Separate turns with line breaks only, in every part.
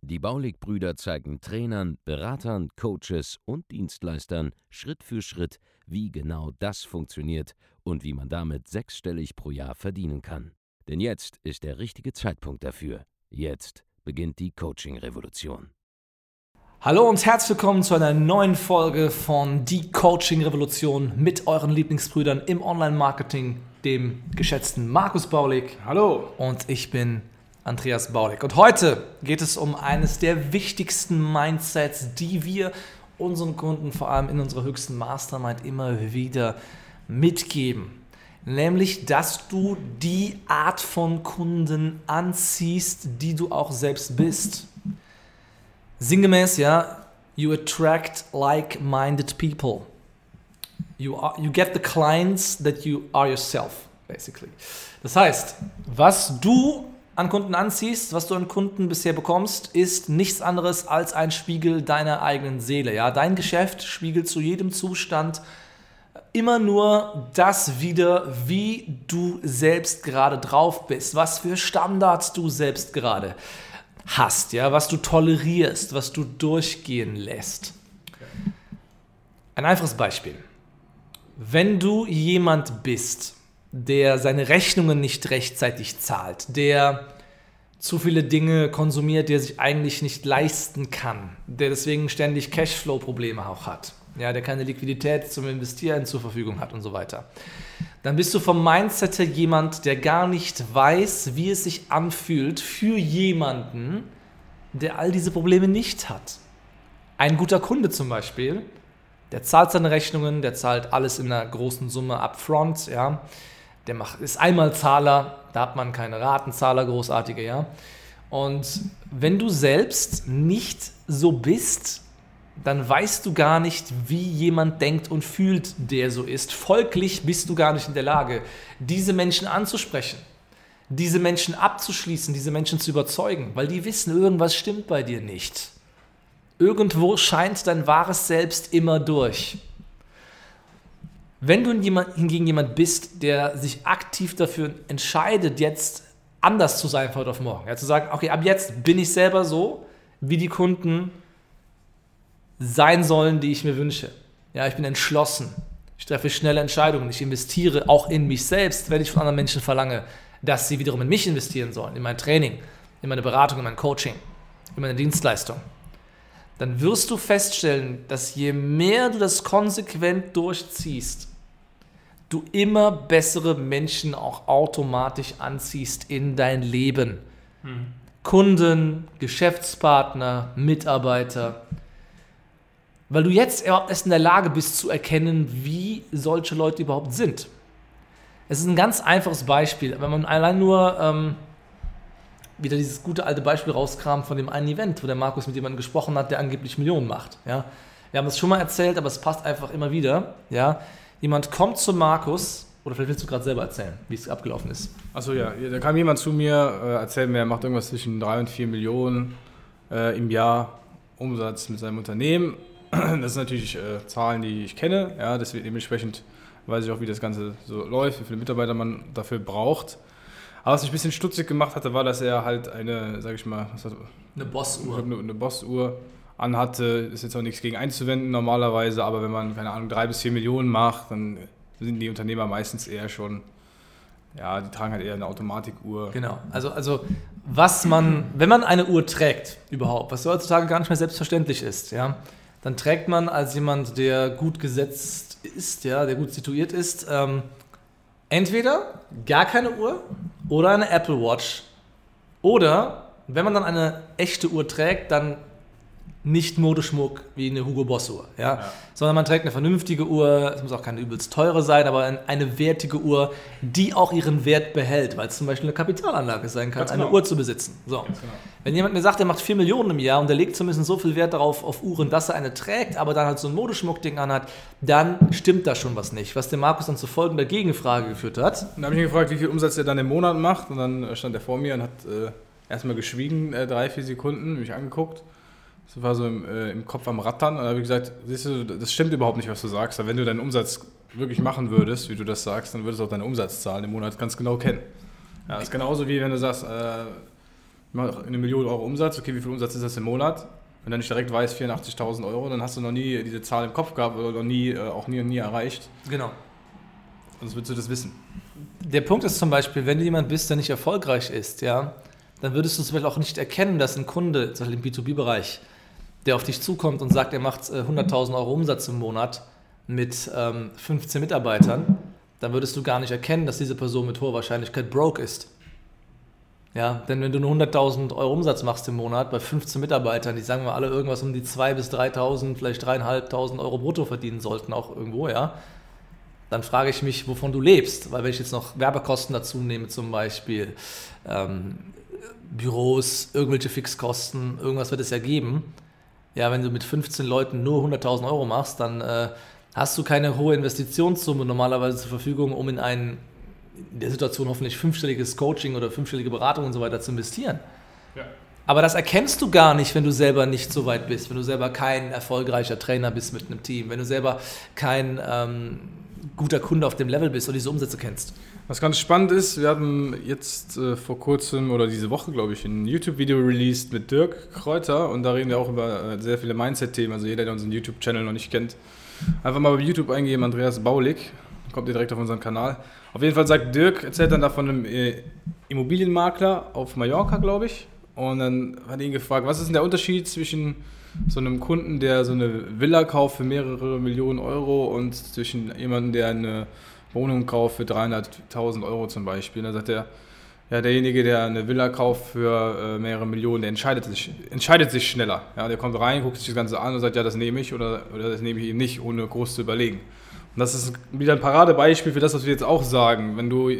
Die Baulig-Brüder zeigen Trainern, Beratern, Coaches und Dienstleistern Schritt für Schritt, wie genau das funktioniert und wie man damit sechsstellig pro Jahr verdienen kann. Denn jetzt ist der richtige Zeitpunkt dafür. Jetzt beginnt die Coaching-Revolution.
Hallo und herzlich willkommen zu einer neuen Folge von Die Coaching Revolution mit euren Lieblingsbrüdern im Online-Marketing, dem geschätzten Markus Baulig.
Hallo.
Und ich bin Andreas Baulig. Und heute geht es um eines der wichtigsten Mindsets, die wir unseren Kunden vor allem in unserer höchsten Mastermind immer wieder mitgeben. Nämlich, dass du die Art von Kunden anziehst, die du auch selbst bist. Sinngemäß, ja, you attract like-minded people. You, are, you get the clients that you are yourself, basically. Das heißt, was du an Kunden anziehst, was du an Kunden bisher bekommst, ist nichts anderes als ein Spiegel deiner eigenen Seele. Ja? Dein Geschäft spiegelt zu jedem Zustand immer nur das wieder, wie du selbst gerade drauf bist, was für Standards du selbst gerade hast, ja? was du tolerierst, was du durchgehen lässt. Ein einfaches Beispiel. Wenn du jemand bist, der seine Rechnungen nicht rechtzeitig zahlt, der zu viele Dinge konsumiert, die er sich eigentlich nicht leisten kann, der deswegen ständig Cashflow-Probleme auch hat, ja, der keine Liquidität zum Investieren zur Verfügung hat und so weiter, dann bist du vom Mindset her jemand, der gar nicht weiß, wie es sich anfühlt für jemanden, der all diese Probleme nicht hat. Ein guter Kunde zum Beispiel, der zahlt seine Rechnungen, der zahlt alles in einer großen Summe upfront, ja, der macht, ist einmal Zahler, da hat man keine Ratenzahler, großartige, ja. Und wenn du selbst nicht so bist, dann weißt du gar nicht, wie jemand denkt und fühlt, der so ist. Folglich bist du gar nicht in der Lage, diese Menschen anzusprechen, diese Menschen abzuschließen, diese Menschen zu überzeugen, weil die wissen, irgendwas stimmt bei dir nicht. Irgendwo scheint dein wahres Selbst immer durch. Wenn du hingegen jemand bist, der sich aktiv dafür entscheidet, jetzt anders zu sein von heute auf morgen, ja, zu sagen, okay, ab jetzt bin ich selber so, wie die Kunden sein sollen, die ich mir wünsche. Ja, ich bin entschlossen. Ich treffe schnelle Entscheidungen. Ich investiere auch in mich selbst, wenn ich von anderen Menschen verlange, dass sie wiederum in mich investieren sollen, in mein Training, in meine Beratung, in mein Coaching, in meine Dienstleistung. Dann wirst du feststellen, dass je mehr du das konsequent durchziehst, du immer bessere Menschen auch automatisch anziehst in dein Leben. Hm. Kunden, Geschäftspartner, Mitarbeiter. Weil du jetzt überhaupt erst in der Lage bist zu erkennen, wie solche Leute überhaupt sind. Es ist ein ganz einfaches Beispiel. Wenn man allein nur ähm, wieder dieses gute alte Beispiel rauskram von dem einen Event, wo der Markus mit jemandem gesprochen hat, der angeblich Millionen macht. Ja? Wir haben es schon mal erzählt, aber es passt einfach immer wieder. Ja? Jemand kommt zu Markus, oder vielleicht willst du gerade selber erzählen, wie es abgelaufen ist.
Achso, ja, da kam jemand zu mir, äh, erzählt mir, er macht irgendwas zwischen 3 und 4 Millionen äh, im Jahr Umsatz mit seinem Unternehmen. Das sind natürlich äh, Zahlen, die ich kenne, ja, deswegen dementsprechend weiß ich auch, wie das Ganze so läuft, wie viele Mitarbeiter man dafür braucht. Aber was mich ein bisschen stutzig gemacht hatte, war, dass er halt eine, sag ich mal, was hat,
eine Bossuhr.
Eine, eine Bossuhr anhatte, ist jetzt auch nichts gegen einzuwenden normalerweise, aber wenn man, keine Ahnung, drei bis vier Millionen macht, dann sind die Unternehmer meistens eher schon, ja, die tragen halt eher eine Automatikuhr.
Genau, also, also was man, wenn man eine Uhr trägt überhaupt, was heutzutage gar nicht mehr selbstverständlich ist, ja, dann trägt man als jemand, der gut gesetzt ist, ja, der gut situiert ist, ähm, entweder gar keine Uhr oder eine Apple Watch oder wenn man dann eine echte Uhr trägt, dann nicht Modeschmuck wie eine Hugo Boss Uhr, ja? sondern man trägt eine vernünftige Uhr, es muss auch keine übelst teure sein, aber eine wertige Uhr, die auch ihren Wert behält, weil es zum Beispiel eine Kapitalanlage sein kann,
Ganz
eine
genau.
Uhr zu besitzen. So.
genau.
Wenn jemand mir sagt, er macht 4 Millionen im Jahr und der legt zumindest so viel Wert darauf auf Uhren, dass er eine trägt, aber dann halt so ein Modeschmuckding anhat, dann stimmt da schon was nicht. Was den Markus dann zu folgender Gegenfrage geführt hat.
Dann habe ich ihn gefragt, wie viel Umsatz er dann im Monat macht. Und dann stand er vor mir und hat äh, erstmal geschwiegen, äh, drei, vier Sekunden, mich angeguckt. Das war so im, äh, im Kopf am Rattern. Und dann habe ich gesagt, siehst du, das stimmt überhaupt nicht, was du sagst. Aber wenn du deinen Umsatz wirklich machen würdest, wie du das sagst, dann würdest du auch deine Umsatzzahlen im Monat ganz genau kennen. Ja, das ist genauso wie wenn du sagst, äh, ich mache eine Million Euro Umsatz, okay, wie viel Umsatz ist das im Monat? Wenn du nicht direkt weißt, 84.000 Euro, dann hast du noch nie diese Zahl im Kopf gehabt oder noch nie, äh, auch nie und nie erreicht.
Genau.
Sonst würdest du das wissen.
Der Punkt ist zum Beispiel, wenn du jemand bist, der nicht erfolgreich ist, ja, dann würdest du zum Beispiel auch nicht erkennen, dass ein Kunde, zum Beispiel im B2B-Bereich, der auf dich zukommt und sagt, er macht äh, 100.000 Euro Umsatz im Monat mit ähm, 15 Mitarbeitern, dann würdest du gar nicht erkennen, dass diese Person mit hoher Wahrscheinlichkeit broke ist. Ja, denn wenn du nur 100.000 Euro Umsatz machst im Monat bei 15 Mitarbeitern, die sagen wir alle irgendwas um die 2.000 bis 3.000, vielleicht 3.500 Euro brutto verdienen sollten, auch irgendwo, ja, dann frage ich mich, wovon du lebst. Weil wenn ich jetzt noch Werbekosten dazu nehme, zum Beispiel ähm, Büros, irgendwelche Fixkosten, irgendwas wird es ja geben. Ja, wenn du mit 15 Leuten nur 100.000 Euro machst, dann äh, hast du keine hohe Investitionssumme normalerweise zur Verfügung, um in ein, in der Situation hoffentlich fünfstelliges Coaching oder fünfstellige Beratung und so weiter zu investieren.
Ja.
Aber das erkennst du gar nicht, wenn du selber nicht so weit bist, wenn du selber kein erfolgreicher Trainer bist mit einem Team, wenn du selber kein ähm, guter Kunde auf dem Level bist und diese Umsätze kennst.
Was ganz spannend ist, wir hatten jetzt äh, vor kurzem oder diese Woche, glaube ich, ein YouTube-Video released mit Dirk Kräuter und da reden wir auch über äh, sehr viele Mindset-Themen. Also jeder, der unseren YouTube-Channel noch nicht kennt, einfach mal bei YouTube eingeben, Andreas Baulig, kommt ihr direkt auf unseren Kanal. Auf jeden Fall sagt Dirk, erzählt dann da von einem äh, Immobilienmakler auf Mallorca, glaube ich. Und dann hat ihn gefragt, was ist denn der Unterschied zwischen so einem Kunden, der so eine Villa kauft für mehrere Millionen Euro und zwischen jemandem, der eine Wohnung kauft für 300.000 Euro zum Beispiel. Da sagt er, ja, derjenige, der eine Villa kauft für äh, mehrere Millionen, der entscheidet sich, entscheidet sich schneller. Ja, der kommt rein, guckt sich das Ganze an und sagt, ja, das nehme ich oder, oder das nehme ich eben nicht, ohne groß zu überlegen. Und das ist wieder ein Paradebeispiel für das, was wir jetzt auch sagen. Wenn du,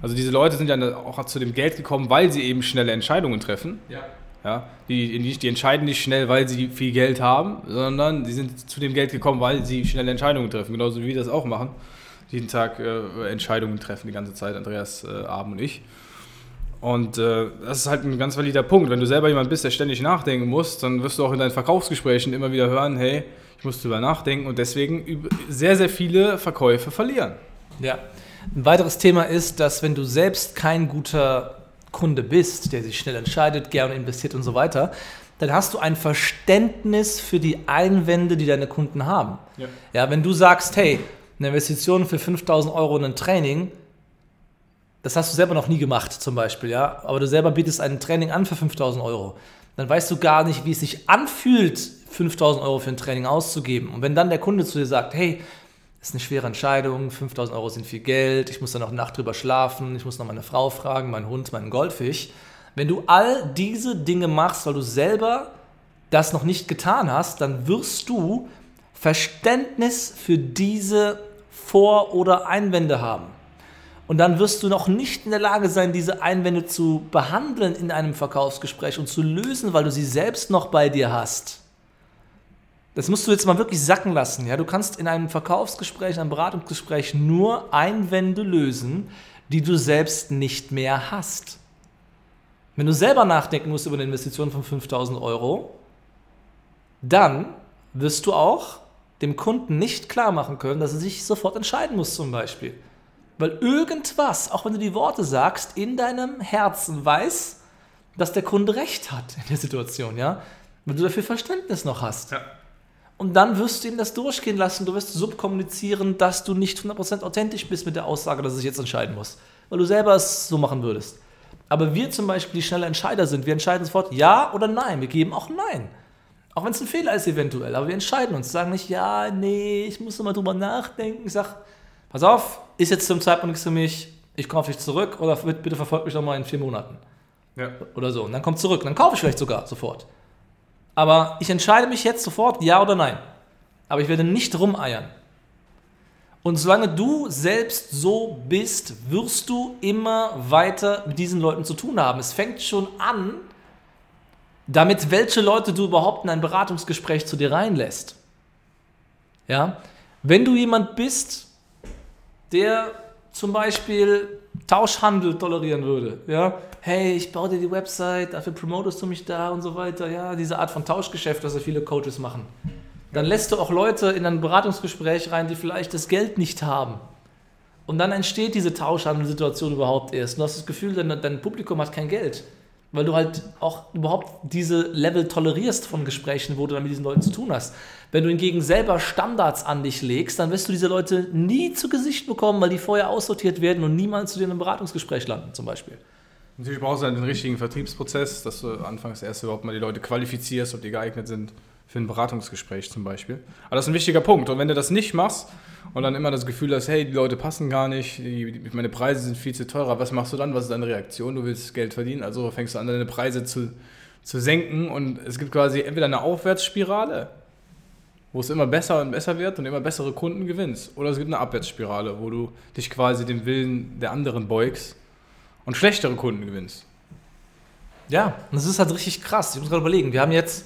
also diese Leute sind ja auch zu dem Geld gekommen, weil sie eben schnelle Entscheidungen treffen.
Ja.
Ja, die, die, die entscheiden nicht schnell, weil sie viel Geld haben, sondern sie sind zu dem Geld gekommen, weil sie schnelle Entscheidungen treffen. Genauso wie wir das auch machen. Jeden Tag äh, Entscheidungen treffen die ganze Zeit, Andreas äh, Abend und ich. Und äh, das ist halt ein ganz valider Punkt. Wenn du selber jemand bist, der ständig nachdenken muss, dann wirst du auch in deinen Verkaufsgesprächen immer wieder hören, hey, ich muss drüber nachdenken und deswegen sehr, sehr viele Verkäufe verlieren.
Ja. Ein weiteres Thema ist, dass wenn du selbst kein guter Kunde bist, der sich schnell entscheidet, gerne investiert und so weiter, dann hast du ein Verständnis für die Einwände, die deine Kunden haben.
Ja.
Ja, wenn du sagst, hey, eine Investition für 5000 Euro in ein Training, das hast du selber noch nie gemacht zum Beispiel, ja, aber du selber bietest ein Training an für 5000 Euro, dann weißt du gar nicht, wie es sich anfühlt, 5000 Euro für ein Training auszugeben. Und wenn dann der Kunde zu dir sagt, hey, das ist eine schwere Entscheidung, 5000 Euro sind viel Geld, ich muss dann noch eine Nacht drüber schlafen, ich muss noch meine Frau fragen, meinen Hund, meinen Goldfisch. Wenn du all diese Dinge machst, weil du selber das noch nicht getan hast, dann wirst du Verständnis für diese Vor- oder Einwände haben. Und dann wirst du noch nicht in der Lage sein, diese Einwände zu behandeln in einem Verkaufsgespräch und zu lösen, weil du sie selbst noch bei dir hast. Das musst du jetzt mal wirklich sacken lassen. Ja? Du kannst in einem Verkaufsgespräch, einem Beratungsgespräch nur Einwände lösen, die du selbst nicht mehr hast. Wenn du selber nachdenken musst über eine Investition von 5000 Euro, dann wirst du auch dem Kunden nicht klar machen können, dass er sich sofort entscheiden muss zum Beispiel. Weil irgendwas, auch wenn du die Worte sagst, in deinem Herzen weiß, dass der Kunde recht hat in der Situation, ja? Weil du dafür Verständnis noch hast.
Ja.
Und dann wirst du ihm das durchgehen lassen. Du wirst subkommunizieren, dass du nicht 100% authentisch bist mit der Aussage, dass er sich jetzt entscheiden muss. Weil du selber es so machen würdest. Aber wir zum Beispiel, die schnelle Entscheider sind, wir entscheiden sofort Ja oder Nein. Wir geben auch Nein. Auch wenn es ein Fehler ist eventuell. Aber wir entscheiden uns. Sagen nicht, ja, nee, ich muss mal drüber nachdenken. Ich sag, pass auf, ist jetzt zum Zeitpunkt nichts für mich. Ich kaufe dich zurück oder bitte verfolg mich noch mal in vier Monaten
Ja.
oder so. Und dann kommt zurück. Dann kaufe ich vielleicht sogar sofort. Aber ich entscheide mich jetzt sofort, ja oder nein. Aber ich werde nicht rumeiern. Und solange du selbst so bist, wirst du immer weiter mit diesen Leuten zu tun haben. Es fängt schon an, damit welche Leute du überhaupt in ein Beratungsgespräch zu dir reinlässt. Ja? Wenn du jemand bist, der zum Beispiel Tauschhandel tolerieren würde, ja, hey, ich baue dir die Website, dafür promotest du mich da und so weiter, ja, diese Art von Tauschgeschäft, was ja viele Coaches machen dann lässt du auch Leute in ein Beratungsgespräch rein, die vielleicht das Geld nicht haben. Und dann entsteht diese Tauschhandelssituation überhaupt erst. Du hast das Gefühl, dein, dein Publikum hat kein Geld. Weil du halt auch überhaupt diese Level tolerierst von Gesprächen, wo du dann mit diesen Leuten zu tun hast. Wenn du hingegen selber Standards an dich legst, dann wirst du diese Leute nie zu Gesicht bekommen, weil die vorher aussortiert werden und niemals zu dir in einem Beratungsgespräch landen, zum Beispiel.
Natürlich brauchst du halt den richtigen Vertriebsprozess, dass du anfangs erst überhaupt mal die Leute qualifizierst, ob die geeignet sind für ein Beratungsgespräch zum Beispiel. Aber das ist ein wichtiger Punkt. Und wenn du das nicht machst und dann immer das Gefühl hast, hey, die Leute passen gar nicht, die, meine Preise sind viel zu teurer, was machst du dann? Was ist deine Reaktion? Du willst Geld verdienen, also fängst du an, deine Preise zu, zu senken und es gibt quasi entweder eine Aufwärtsspirale, wo es immer besser und besser wird und immer bessere Kunden gewinnst. Oder es gibt eine Abwärtsspirale, wo du dich quasi dem Willen der anderen beugst und schlechtere Kunden gewinnst.
Ja, und das ist halt richtig krass. Ich muss gerade überlegen, wir haben jetzt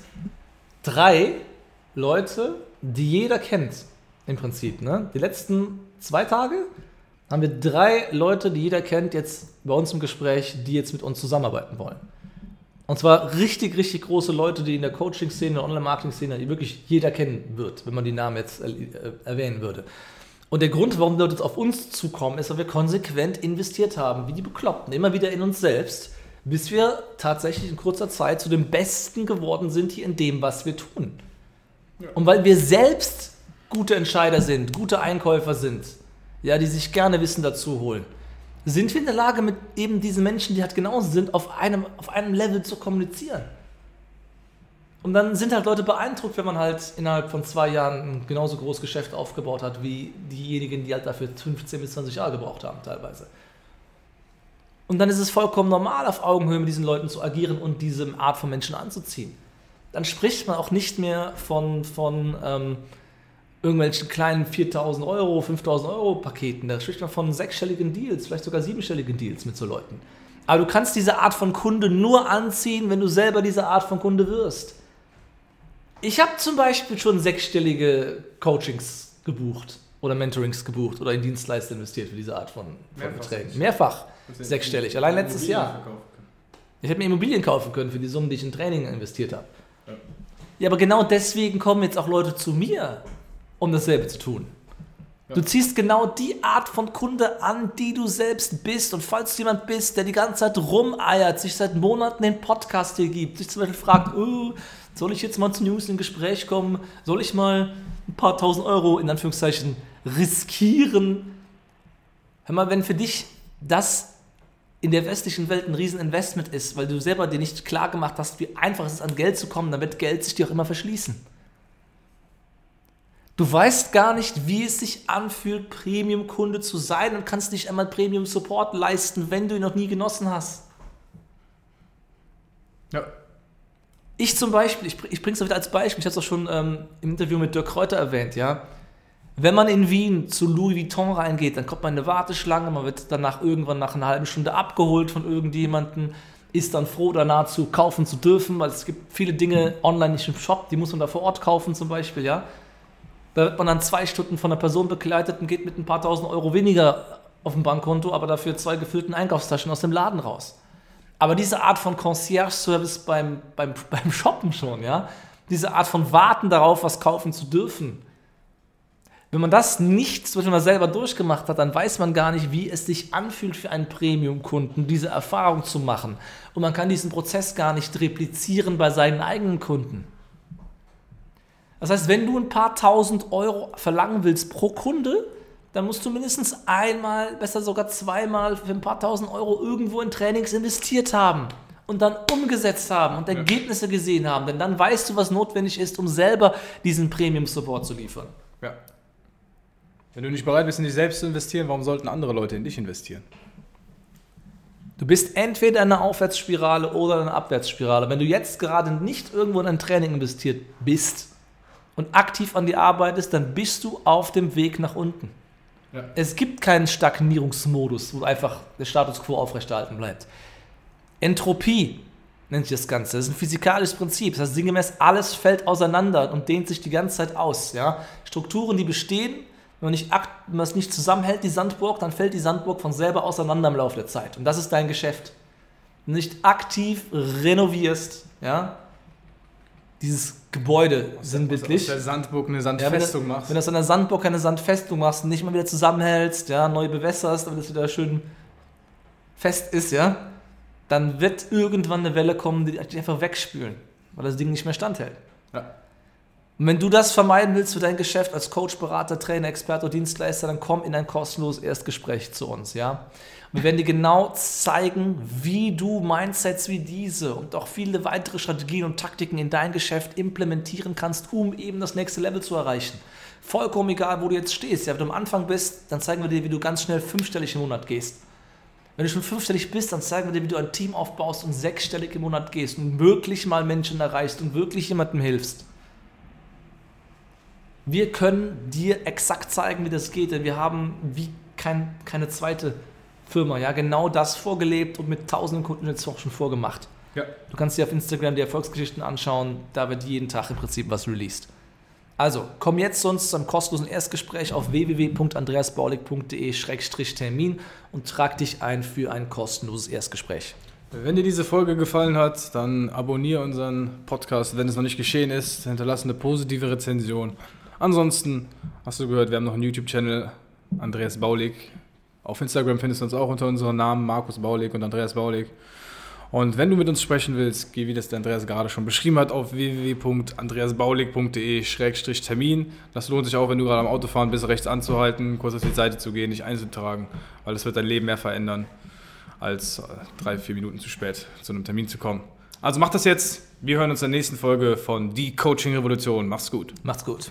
drei Leute, die jeder kennt, im Prinzip. Ne? Die letzten zwei Tage haben wir drei Leute, die jeder kennt, jetzt bei uns im Gespräch, die jetzt mit uns zusammenarbeiten wollen. Und zwar richtig, richtig große Leute, die in der Coaching-Szene, Online-Marketing-Szene, die wirklich jeder kennen wird, wenn man die Namen jetzt äh, erwähnen würde. Und der Grund, warum die Leute jetzt auf uns zukommen, ist, weil wir konsequent investiert haben, wie die Bekloppten, immer wieder in uns selbst bis wir tatsächlich in kurzer Zeit zu den Besten geworden sind hier in dem, was wir tun. Ja. Und weil wir selbst gute Entscheider sind, gute Einkäufer sind, ja, die sich gerne Wissen dazu holen, sind wir in der Lage, mit eben diesen Menschen, die halt genauso sind, auf einem, auf einem Level zu kommunizieren. Und dann sind halt Leute beeindruckt, wenn man halt innerhalb von zwei Jahren ein genauso großes Geschäft aufgebaut hat, wie diejenigen, die halt dafür 15 bis 20 Jahre gebraucht haben, teilweise. Und dann ist es vollkommen normal, auf Augenhöhe mit diesen Leuten zu agieren und diese Art von Menschen anzuziehen. Dann spricht man auch nicht mehr von, von ähm, irgendwelchen kleinen 4000 Euro, 5000 Euro Paketen. Da spricht man von sechsstelligen Deals, vielleicht sogar siebenstelligen Deals mit so Leuten. Aber du kannst diese Art von Kunde nur anziehen, wenn du selber diese Art von Kunde wirst. Ich habe zum Beispiel schon sechsstellige Coachings gebucht oder Mentorings gebucht oder in Dienstleister investiert für diese Art von, von Beträgen. Mehrfach. Sechsstellig. Allein letztes Jahr. Ich hätte mir Immobilien kaufen können für die Summen, die ich in Training investiert habe. Ja. ja, aber genau deswegen kommen jetzt auch Leute zu mir, um dasselbe zu tun. Ja. Du ziehst genau die Art von Kunde an, die du selbst bist. Und falls du jemand bist, der die ganze Zeit rumeiert, sich seit Monaten den Podcast hier gibt, sich zum Beispiel fragt, oh, soll ich jetzt mal zu News in Gespräch kommen? Soll ich mal ein paar tausend Euro in Anführungszeichen riskieren? Hör mal, wenn für dich das in der westlichen Welt ein Rieseninvestment ist, weil du selber dir nicht klar gemacht hast, wie einfach es ist, an Geld zu kommen, wird Geld sich dir auch immer verschließen. Du weißt gar nicht, wie es sich anfühlt, Premium-Kunde zu sein und kannst nicht einmal Premium-Support leisten, wenn du ihn noch nie genossen hast. Ja. Ich zum Beispiel, ich, ich bringe es wieder als Beispiel, ich habe es auch schon ähm, im Interview mit Dirk Kräuter erwähnt, ja. Wenn man in Wien zu Louis Vuitton reingeht, dann kommt man in eine Warteschlange, man wird danach irgendwann nach einer halben Stunde abgeholt von irgendjemandem, ist dann froh, danach zu kaufen zu dürfen, weil es gibt viele Dinge online nicht im Shop, die muss man da vor Ort kaufen zum Beispiel, ja. Da wird man dann zwei Stunden von einer Person begleitet und geht mit ein paar tausend Euro weniger auf dem Bankkonto, aber dafür zwei gefüllten Einkaufstaschen aus dem Laden raus. Aber diese Art von Concierge-Service beim, beim, beim Shoppen schon, ja, diese Art von Warten darauf, was kaufen zu dürfen, wenn man das nicht mal selber durchgemacht hat, dann weiß man gar nicht, wie es sich anfühlt für einen Premium-Kunden, diese Erfahrung zu machen. Und man kann diesen Prozess gar nicht replizieren bei seinen eigenen Kunden. Das heißt, wenn du ein paar tausend Euro verlangen willst pro Kunde, dann musst du mindestens einmal, besser sogar zweimal für ein paar tausend Euro irgendwo in Trainings investiert haben und dann umgesetzt haben und Ergebnisse gesehen haben. Denn dann weißt du, was notwendig ist, um selber diesen Premium-Support zu liefern.
Ja. Wenn du nicht bereit bist, in dich selbst zu investieren, warum sollten andere Leute in dich investieren?
Du bist entweder in einer Aufwärtsspirale oder in einer Abwärtsspirale. Wenn du jetzt gerade nicht irgendwo in ein Training investiert bist und aktiv an die arbeitest, dann bist du auf dem Weg nach unten. Es gibt keinen Stagnierungsmodus, wo einfach der Status quo aufrechterhalten bleibt. Entropie nennt sich das Ganze. Das ist ein physikalisches Prinzip. Das heißt, sinngemäß alles fällt auseinander und dehnt sich die ganze Zeit aus. Ja? Strukturen, die bestehen, wenn man, nicht, wenn man es nicht zusammenhält, die Sandburg, dann fällt die Sandburg von selber auseinander im Laufe der Zeit. Und das ist dein Geschäft. Wenn du nicht aktiv renovierst, ja, dieses Gebäude aus sinnbildlich. Aus
der Sandburg eine Sandfestung
ja,
wenn machst.
Wenn du aus einer Sandburg eine Sandfestung machst und nicht mal wieder zusammenhältst, ja, neu bewässerst, damit es wieder schön fest ist, ja, dann wird irgendwann eine Welle kommen, die dich einfach wegspülen, weil das Ding nicht mehr standhält. Ja. Und wenn du das vermeiden willst für dein Geschäft als Coach, Berater, Trainer, Experte oder Dienstleister, dann komm in ein kostenloses Erstgespräch zu uns, ja. Wir werden dir genau zeigen, wie du Mindsets wie diese und auch viele weitere Strategien und Taktiken in dein Geschäft implementieren kannst, um eben das nächste Level zu erreichen. Vollkommen egal, wo du jetzt stehst. Ja, wenn du am Anfang bist, dann zeigen wir dir, wie du ganz schnell fünfstellig im Monat gehst. Wenn du schon fünfstellig bist, dann zeigen wir dir, wie du ein Team aufbaust und sechsstellig im Monat gehst und wirklich mal Menschen erreichst und wirklich jemandem hilfst. Wir können dir exakt zeigen, wie das geht, denn wir haben wie kein, keine zweite Firma ja genau das vorgelebt und mit tausenden Kunden jetzt auch schon vorgemacht. Ja. Du kannst dir auf Instagram die Erfolgsgeschichten anschauen, da wird jeden Tag im Prinzip was released. Also, komm jetzt uns zum kostenlosen Erstgespräch auf www.andreasbaulig.de-termin und trag dich ein für ein kostenloses Erstgespräch.
Wenn dir diese Folge gefallen hat, dann abonniere unseren Podcast, wenn es noch nicht geschehen ist. Hinterlasse eine positive Rezension. Ansonsten hast du gehört, wir haben noch einen YouTube-Channel, Andreas Baulig. Auf Instagram findest du uns auch unter unseren Namen, Markus Baulig und Andreas Baulig. Und wenn du mit uns sprechen willst, geh, wie das der Andreas gerade schon beschrieben hat, auf www.andreasbaulig.de-termin. Das lohnt sich auch, wenn du gerade am Autofahren bist, rechts anzuhalten, kurz auf die Seite zu gehen, dich einzutragen, weil das wird dein Leben mehr verändern, als äh, drei, vier Minuten zu spät zu einem Termin zu kommen. Also mach das jetzt. Wir hören uns in der nächsten Folge von Die Coaching Revolution. Mach's gut.
Macht's gut.